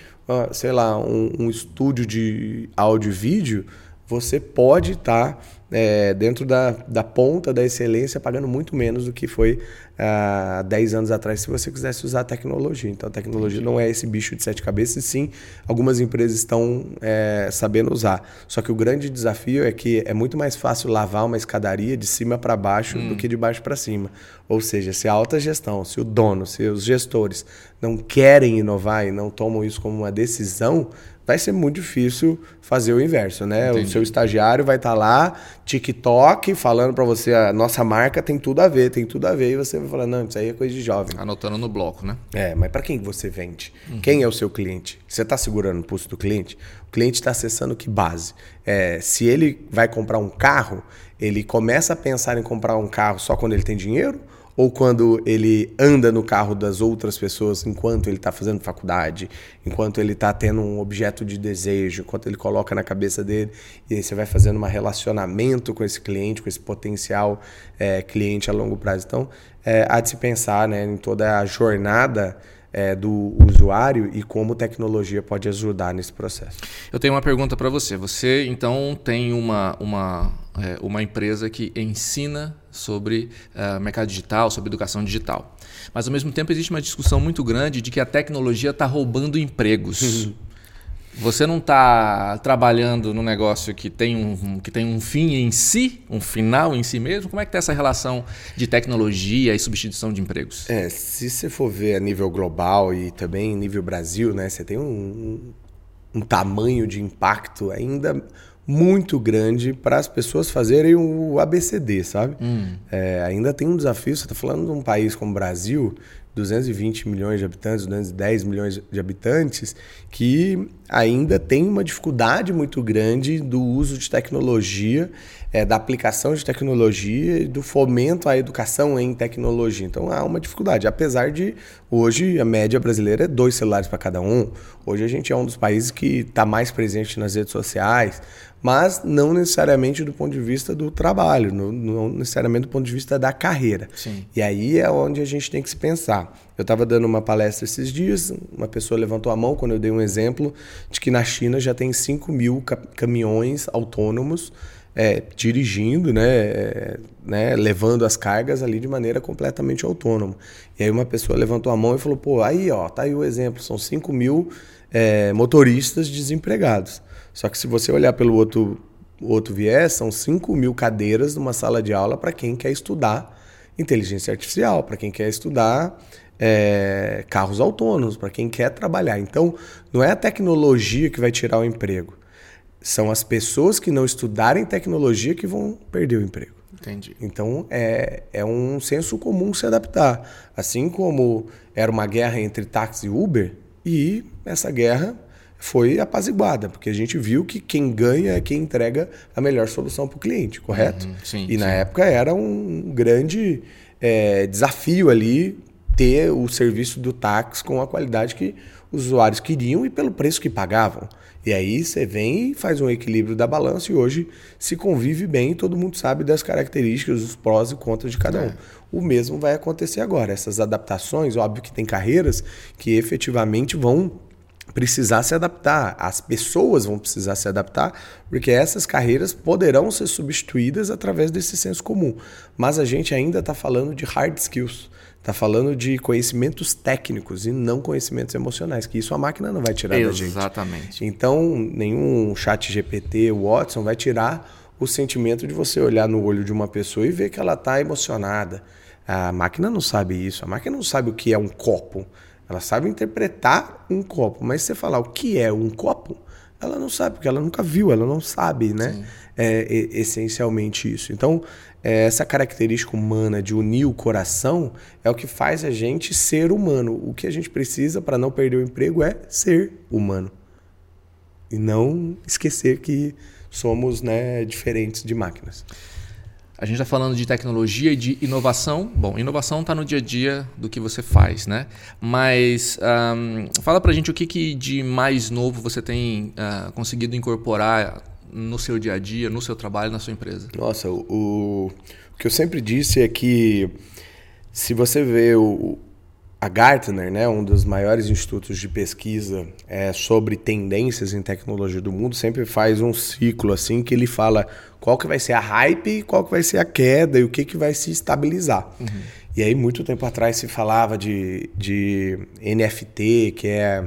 sei lá, um, um estúdio de áudio e vídeo, você pode estar tá é, dentro da, da ponta da excelência, pagando muito menos do que foi há uh, 10 anos atrás, se você quisesse usar a tecnologia. Então, a tecnologia não é esse bicho de sete cabeças, e sim, algumas empresas estão é, sabendo usar. Só que o grande desafio é que é muito mais fácil lavar uma escadaria de cima para baixo hum. do que de baixo para cima. Ou seja, se a alta gestão, se o dono, se os gestores não querem inovar e não tomam isso como uma decisão, vai ser muito difícil fazer o inverso, né? Entendi. O seu estagiário vai estar tá lá, TikTok, falando para você, a nossa marca tem tudo a ver, tem tudo a ver, e você vai falar, não, isso aí é coisa de jovem. Anotando no bloco, né? É, mas para quem você vende? Uhum. Quem é o seu cliente? Você está segurando o pulso do cliente? O cliente está acessando que base? É, se ele vai comprar um carro, ele começa a pensar em comprar um carro só quando ele tem dinheiro? Ou quando ele anda no carro das outras pessoas enquanto ele está fazendo faculdade, enquanto ele está tendo um objeto de desejo, enquanto ele coloca na cabeça dele, e aí você vai fazendo um relacionamento com esse cliente, com esse potencial é, cliente a longo prazo. Então, é, há de se pensar né, em toda a jornada é, do usuário e como tecnologia pode ajudar nesse processo. Eu tenho uma pergunta para você. Você, então, tem uma, uma, é, uma empresa que ensina sobre uh, mercado digital, sobre educação digital. Mas, ao mesmo tempo, existe uma discussão muito grande de que a tecnologia está roubando empregos. <laughs> Você não está trabalhando num negócio que tem, um, que tem um fim em si, um final em si mesmo? Como é que está essa relação de tecnologia e substituição de empregos? É, se você for ver a nível global e também nível Brasil, né, você tem um, um tamanho de impacto ainda muito grande para as pessoas fazerem o ABCD, sabe? Hum. É, ainda tem um desafio, você está falando de um país como o Brasil, 220 milhões de habitantes, 210 milhões de habitantes, que ainda tem uma dificuldade muito grande do uso de tecnologia, é, da aplicação de tecnologia e do fomento à educação em tecnologia. Então há uma dificuldade, apesar de hoje a média brasileira é dois celulares para cada um. Hoje a gente é um dos países que está mais presente nas redes sociais, mas não necessariamente do ponto de vista do trabalho, não, necessariamente do ponto de vista da carreira. Sim. E aí é onde a gente tem que se pensar. Eu estava dando uma palestra esses dias, uma pessoa levantou a mão quando eu dei um exemplo de que na China já tem 5 mil caminhões autônomos é, dirigindo, né, é, né, levando as cargas ali de maneira completamente autônoma. E aí uma pessoa levantou a mão e falou, pô, aí ó, tá aí o exemplo, são 5 mil é, motoristas desempregados. Só que se você olhar pelo outro, outro viés, são 5 mil cadeiras numa sala de aula para quem quer estudar inteligência artificial, para quem quer estudar é, carros autônomos, para quem quer trabalhar. Então, não é a tecnologia que vai tirar o emprego. São as pessoas que não estudarem tecnologia que vão perder o emprego. Entendi. Então, é, é um senso comum se adaptar. Assim como era uma guerra entre táxi e Uber, e essa guerra foi apaziguada, porque a gente viu que quem ganha é quem entrega a melhor solução para o cliente, correto? Uhum, sim, e na época era um grande é, desafio ali ter o serviço do táxi com a qualidade que os usuários queriam e pelo preço que pagavam. E aí você vem e faz um equilíbrio da balança e hoje se convive bem e todo mundo sabe das características, os prós e contras de cada um. É. O mesmo vai acontecer agora. Essas adaptações, óbvio que tem carreiras que efetivamente vão precisar se adaptar, as pessoas vão precisar se adaptar, porque essas carreiras poderão ser substituídas através desse senso comum. Mas a gente ainda está falando de hard skills, está falando de conhecimentos técnicos e não conhecimentos emocionais, que isso a máquina não vai tirar Exatamente. da gente. Exatamente. Então, nenhum chat GPT, Watson, vai tirar o sentimento de você olhar no olho de uma pessoa e ver que ela está emocionada. A máquina não sabe isso, a máquina não sabe o que é um copo. Ela sabe interpretar um copo, mas se você falar o que é um copo, ela não sabe, porque ela nunca viu, ela não sabe, né? É, é, essencialmente isso. Então, é, essa característica humana de unir o coração é o que faz a gente ser humano. O que a gente precisa para não perder o emprego é ser humano. E não esquecer que somos né, diferentes de máquinas. A gente está falando de tecnologia e de inovação. Bom, inovação está no dia a dia do que você faz, né? Mas um, fala para gente o que, que de mais novo você tem uh, conseguido incorporar no seu dia a dia, no seu trabalho, na sua empresa. Nossa, o, o que eu sempre disse é que se você vê o, a Gartner, né, um dos maiores institutos de pesquisa é, sobre tendências em tecnologia do mundo, sempre faz um ciclo assim que ele fala qual que vai ser a hype, qual que vai ser a queda e o que, que vai se estabilizar. Uhum. E aí, muito tempo atrás, se falava de, de NFT, que é,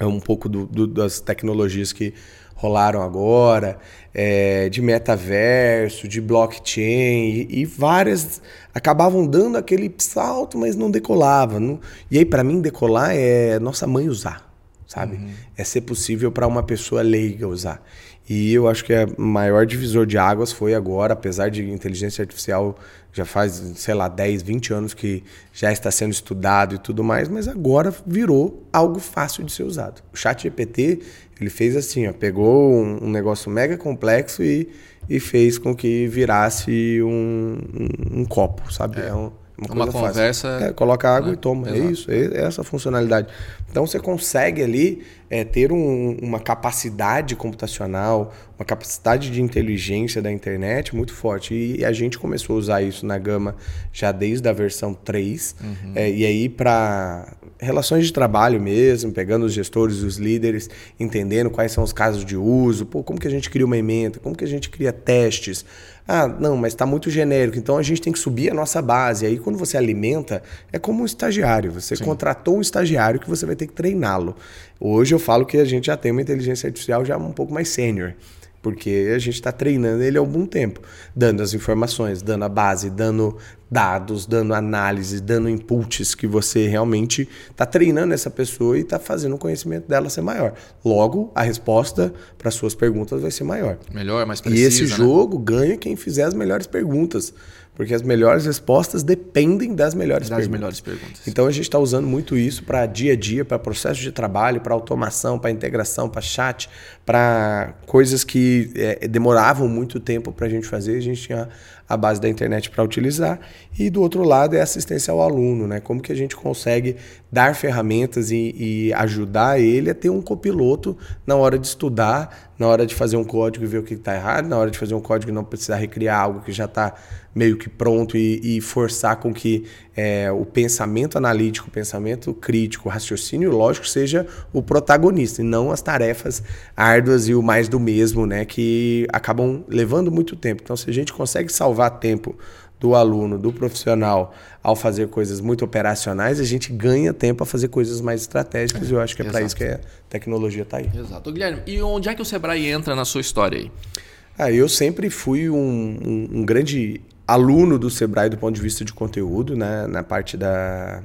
é um pouco do, do, das tecnologias que rolaram agora, é, de metaverso, de blockchain e, e, várias acabavam dando aquele salto, mas não decolava. Não... E aí, para mim, decolar é nossa mãe usar sabe? Uhum. É ser possível para uma pessoa leiga usar. E eu acho que o maior divisor de águas foi agora, apesar de inteligência artificial já faz, sei lá, 10, 20 anos que já está sendo estudado e tudo mais, mas agora virou algo fácil de ser usado. O chat GPT, ele fez assim, ó, pegou um, um negócio mega complexo e, e fez com que virasse um, um, um copo, sabe? É, é um, uma, uma conversa. É, coloca água né? e toma. É Exato. É isso, é essa funcionalidade. Então você consegue ali é, ter um, uma capacidade computacional, uma capacidade de inteligência da internet muito forte. E a gente começou a usar isso na gama já desde a versão 3. Uhum. É, e aí, para relações de trabalho mesmo, pegando os gestores, os líderes, entendendo quais são os casos de uso, pô, como que a gente cria uma emenda, como que a gente cria testes. Ah, não, mas está muito genérico, então a gente tem que subir a nossa base. Aí quando você alimenta, é como um estagiário. Você Sim. contratou um estagiário que você vai ter que treiná-lo. Hoje eu falo que a gente já tem uma inteligência artificial já um pouco mais sênior porque a gente está treinando ele há algum tempo, dando as informações, dando a base, dando dados, dando análise, dando inputs que você realmente está treinando essa pessoa e está fazendo o conhecimento dela ser maior. Logo, a resposta para suas perguntas vai ser maior. Melhor, mais precisa. E esse né? jogo ganha quem fizer as melhores perguntas. Porque as melhores respostas dependem das melhores das perguntas. melhores perguntas. Então a gente está usando muito isso para dia a dia, para processo de trabalho, para automação, para integração, para chat, para coisas que é, demoravam muito tempo para a gente fazer. A gente tinha a base da internet para utilizar. E do outro lado é assistência ao aluno, né? Como que a gente consegue dar ferramentas e, e ajudar ele a ter um copiloto na hora de estudar, na hora de fazer um código e ver o que está errado, na hora de fazer um código e não precisar recriar algo que já está meio que pronto e, e forçar com que é, o pensamento analítico, o pensamento crítico, o raciocínio lógico seja o protagonista e não as tarefas árduas e o mais do mesmo, né? Que acabam levando muito tempo. Então, se a gente consegue salvar tempo do aluno, do profissional, ao fazer coisas muito operacionais, a gente ganha tempo a fazer coisas mais estratégicas. É, e eu acho que é para isso que a tecnologia está aí. Exato. Guilherme, e onde é que o Sebrae entra na sua história aí? Ah, eu sempre fui um, um, um grande aluno do Sebrae do ponto de vista de conteúdo, né? na parte da,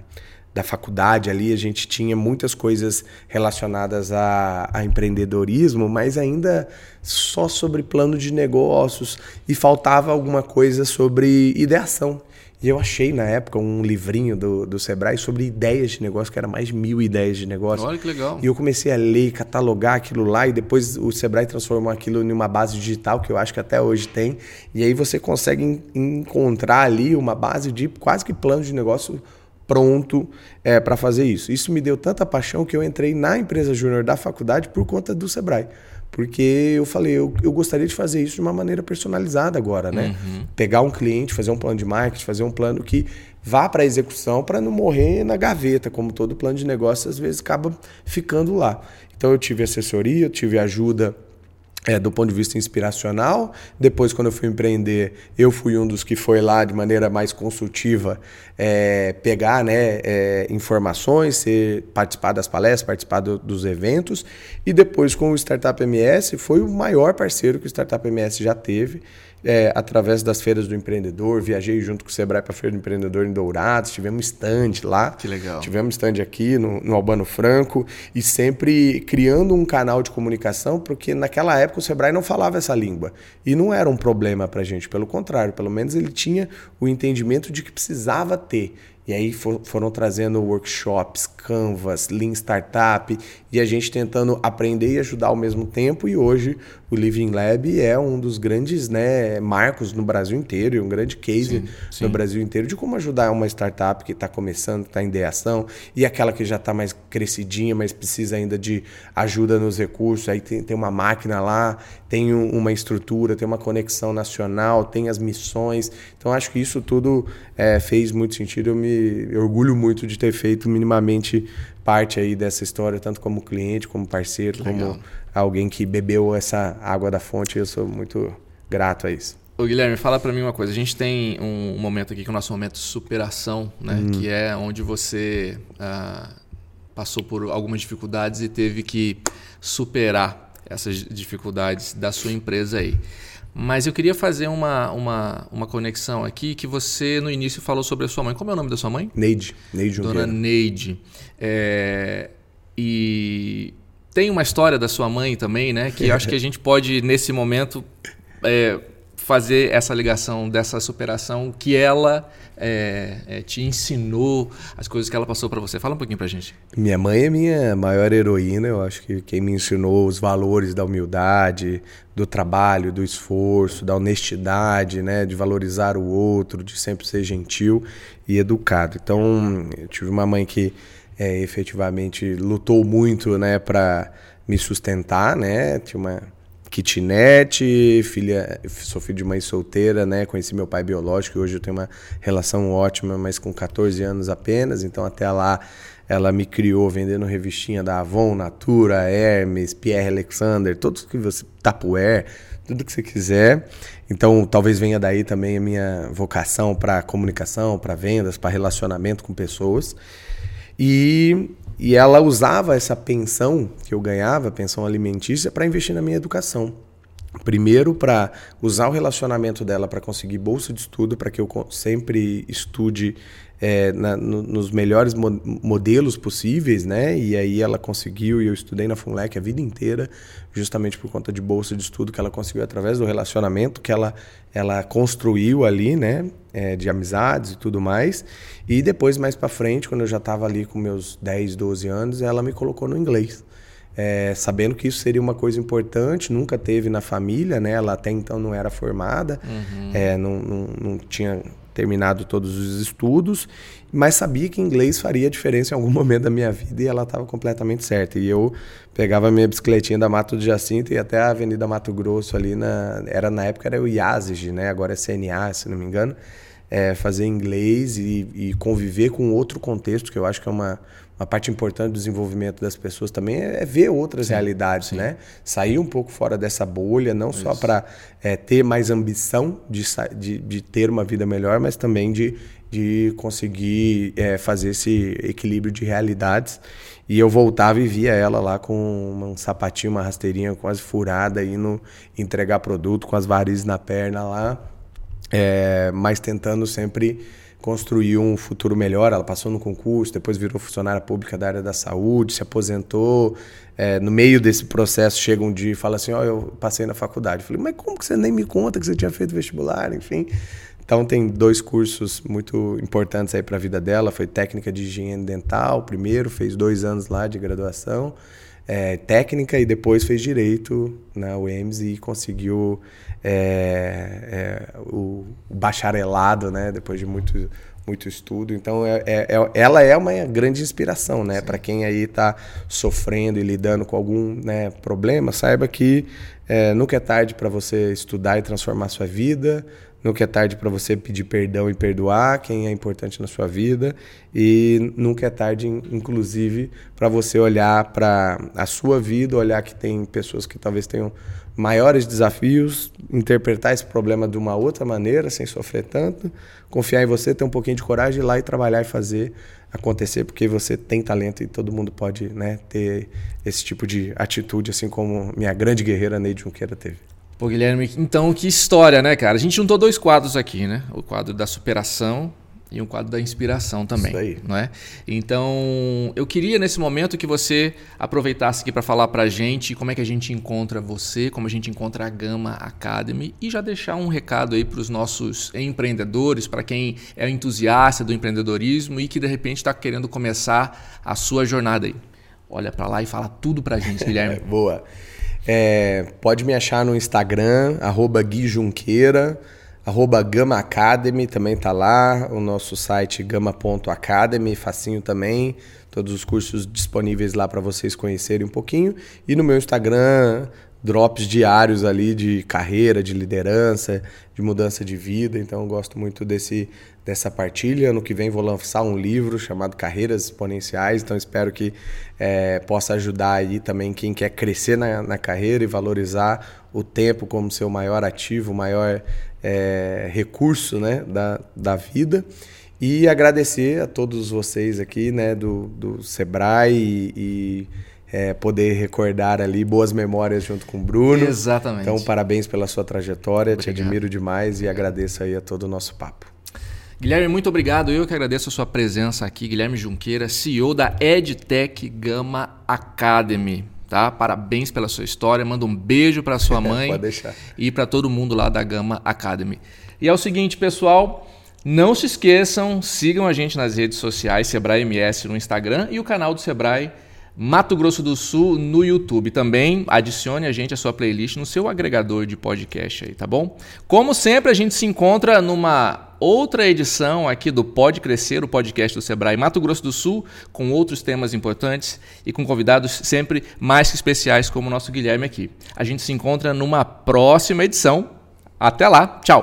da faculdade ali, a gente tinha muitas coisas relacionadas a, a, empreendedorismo, mas ainda só sobre plano de negócios e faltava alguma coisa sobre ideação. E eu achei na época um livrinho do, do Sebrae sobre ideias de negócio, que era mais mil ideias de negócio. Olha que legal. E eu comecei a ler, catalogar aquilo lá, e depois o Sebrae transformou aquilo em uma base digital, que eu acho que até hoje tem. E aí você consegue encontrar ali uma base de quase que plano de negócio pronto é, para fazer isso. Isso me deu tanta paixão que eu entrei na empresa júnior da faculdade por conta do Sebrae. Porque eu falei, eu, eu gostaria de fazer isso de uma maneira personalizada agora, né? Uhum. Pegar um cliente, fazer um plano de marketing, fazer um plano que vá para a execução para não morrer na gaveta, como todo plano de negócio às vezes acaba ficando lá. Então eu tive assessoria, eu tive ajuda é, do ponto de vista inspiracional. Depois, quando eu fui empreender, eu fui um dos que foi lá de maneira mais consultiva é, pegar né, é, informações, ser, participar das palestras, participar do, dos eventos. E depois, com o Startup MS, foi o maior parceiro que o Startup MS já teve é, através das feiras do empreendedor, viajei junto com o Sebrae para a Feira do Empreendedor em Dourados, tivemos stand lá. Que legal. Tivemos stand aqui no, no Albano Franco e sempre criando um canal de comunicação, porque naquela época o Sebrae não falava essa língua. E não era um problema para a gente, pelo contrário, pelo menos ele tinha o entendimento de que precisava ter. E aí for, foram trazendo workshops, canvas, Lean Startup, e a gente tentando aprender e ajudar ao mesmo tempo. E hoje o Living Lab é um dos grandes né, marcos no Brasil inteiro, e um grande case sim, sim. no Brasil inteiro de como ajudar uma startup que está começando, está em ideação, e aquela que já está mais crescidinha, mas precisa ainda de ajuda nos recursos. Aí tem, tem uma máquina lá, tem uma estrutura, tem uma conexão nacional, tem as missões. Então acho que isso tudo é, fez muito sentido. Eu me orgulho muito de ter feito minimamente parte aí dessa história, tanto como cliente, como parceiro, como alguém que bebeu essa água da fonte. Eu sou muito grato a isso. Ô Guilherme, fala para mim uma coisa. A gente tem um momento aqui que é o nosso momento de superação, né? Hum. Que é onde você ah, passou por algumas dificuldades e teve que superar essas dificuldades da sua empresa aí. Mas eu queria fazer uma, uma, uma conexão aqui que você no início falou sobre a sua mãe. Como é o nome da sua mãe? Neide. Neide Dona Neide. É, e tem uma história da sua mãe também, né? Que acho que a gente pode, nesse momento, é, fazer essa ligação dessa superação que ela é, é, te ensinou, as coisas que ela passou para você. Fala um pouquinho pra gente. Minha mãe é minha maior heroína, eu acho que quem me ensinou os valores da humildade, do trabalho, do esforço, da honestidade, né, de valorizar o outro, de sempre ser gentil e educado. Então, eu tive uma mãe que é, efetivamente lutou muito, né, para me sustentar, né? Tinha uma kitnet, filha, sou filho de mãe solteira, né? Conheci meu pai biológico e hoje eu tenho uma relação ótima, mas com 14 anos apenas, então até lá ela me criou vendendo revistinha da Avon, Natura, Hermes, Pierre Alexander, todos que você Tupperware, tudo que você quiser. Então, talvez venha daí também a minha vocação para comunicação, para vendas, para relacionamento com pessoas. E e ela usava essa pensão que eu ganhava, pensão alimentícia, para investir na minha educação. Primeiro, para usar o relacionamento dela para conseguir bolsa de estudo, para que eu sempre estude é, na, no, nos melhores mo modelos possíveis, né? E aí ela conseguiu, e eu estudei na FUNLEC a vida inteira, justamente por conta de bolsa de estudo que ela conseguiu através do relacionamento que ela, ela construiu ali, né? É, de amizades e tudo mais. E depois, mais para frente, quando eu já estava ali com meus 10, 12 anos, ela me colocou no inglês. É, sabendo que isso seria uma coisa importante, nunca teve na família, né? Ela até então não era formada, uhum. é, não, não, não tinha terminado todos os estudos, mas sabia que inglês faria diferença em algum <laughs> momento da minha vida e ela estava completamente certa. E eu pegava minha bicicletinha da Mato de Jacinto e até a Avenida Mato Grosso ali na era na época era o IASIG, né? Agora é CNA, se não me engano. É, fazer inglês e, e conviver com outro contexto, que eu acho que é uma, uma parte importante do desenvolvimento das pessoas também é, é ver outras sim, realidades, sim. né? Sair um pouco fora dessa bolha, não Isso. só para é, ter mais ambição de, de, de, ter uma vida melhor, mas também de, de conseguir é, fazer esse equilíbrio de realidades. E eu voltava e via ela lá com um sapatinho, uma rasteirinha quase furada, indo entregar produto com as varizes na perna lá, é, mas tentando sempre construiu um futuro melhor. Ela passou no concurso, depois virou funcionária pública da área da saúde, se aposentou. É, no meio desse processo, chega um dia e fala assim: Ó, oh, eu passei na faculdade. Falei, mas como que você nem me conta que você tinha feito vestibular? Enfim. Então, tem dois cursos muito importantes aí para a vida dela. Foi técnica de higiene dental, primeiro, fez dois anos lá de graduação. É, técnica e depois fez direito na UEMS e conseguiu é, é, o, bacharelado, né? Depois de muito, muito estudo. Então, é, é, ela é uma grande inspiração, né? Para quem aí está sofrendo e lidando com algum né, problema, saiba que nunca é tarde para você estudar e transformar sua vida. Nunca é tarde para você pedir perdão e perdoar quem é importante na sua vida. E nunca é tarde, inclusive, para você olhar para a sua vida, olhar que tem pessoas que talvez tenham maiores desafios, interpretar esse problema de uma outra maneira, sem sofrer tanto, confiar em você, ter um pouquinho de coragem, ir lá e trabalhar e fazer acontecer, porque você tem talento e todo mundo pode né, ter esse tipo de atitude, assim como minha grande guerreira Neide Junqueira teve. Pô, Guilherme, então que história, né, cara? A gente juntou dois quadros aqui, né? O quadro da superação e um quadro da inspiração também, Isso aí. não é? Então, eu queria nesse momento que você aproveitasse aqui para falar para a gente como é que a gente encontra você, como a gente encontra a Gama Academy e já deixar um recado aí para os nossos empreendedores, para quem é entusiasta do empreendedorismo e que de repente está querendo começar a sua jornada aí. Olha para lá e fala tudo para a gente, <laughs> Guilherme. Boa. É, pode me achar no Instagram, arroba Gui Junqueira arroba Gama Academy também tá lá, o nosso site gama.academy, facinho também, todos os cursos disponíveis lá para vocês conhecerem um pouquinho. E no meu Instagram, drops diários ali de carreira, de liderança, de mudança de vida. Então eu gosto muito desse dessa partilha. Ano que vem vou lançar um livro chamado Carreiras Exponenciais. Então espero que é, possa ajudar aí também quem quer crescer na, na carreira e valorizar o tempo como seu maior ativo, maior é, recurso né, da, da vida. E agradecer a todos vocês aqui né, do, do Sebrae e, e é, poder recordar ali boas memórias junto com o Bruno. Exatamente. Então, parabéns pela sua trajetória, obrigado. te admiro demais e agradeço aí a todo o nosso papo. Guilherme, muito obrigado. Eu que agradeço a sua presença aqui. Guilherme Junqueira, CEO da EdTech Gama Academy. tá? Parabéns pela sua história. Manda um beijo para sua <laughs> mãe e para todo mundo lá da Gama Academy. E é o seguinte, pessoal, não se esqueçam, sigam a gente nas redes sociais, Sebrae MS no Instagram e o canal do Sebrae Mato Grosso do Sul no YouTube. Também adicione a gente a sua playlist no seu agregador de podcast aí, tá bom? Como sempre, a gente se encontra numa outra edição aqui do Pode Crescer, o podcast do Sebrae Mato Grosso do Sul, com outros temas importantes e com convidados sempre mais que especiais, como o nosso Guilherme aqui. A gente se encontra numa próxima edição. Até lá, tchau!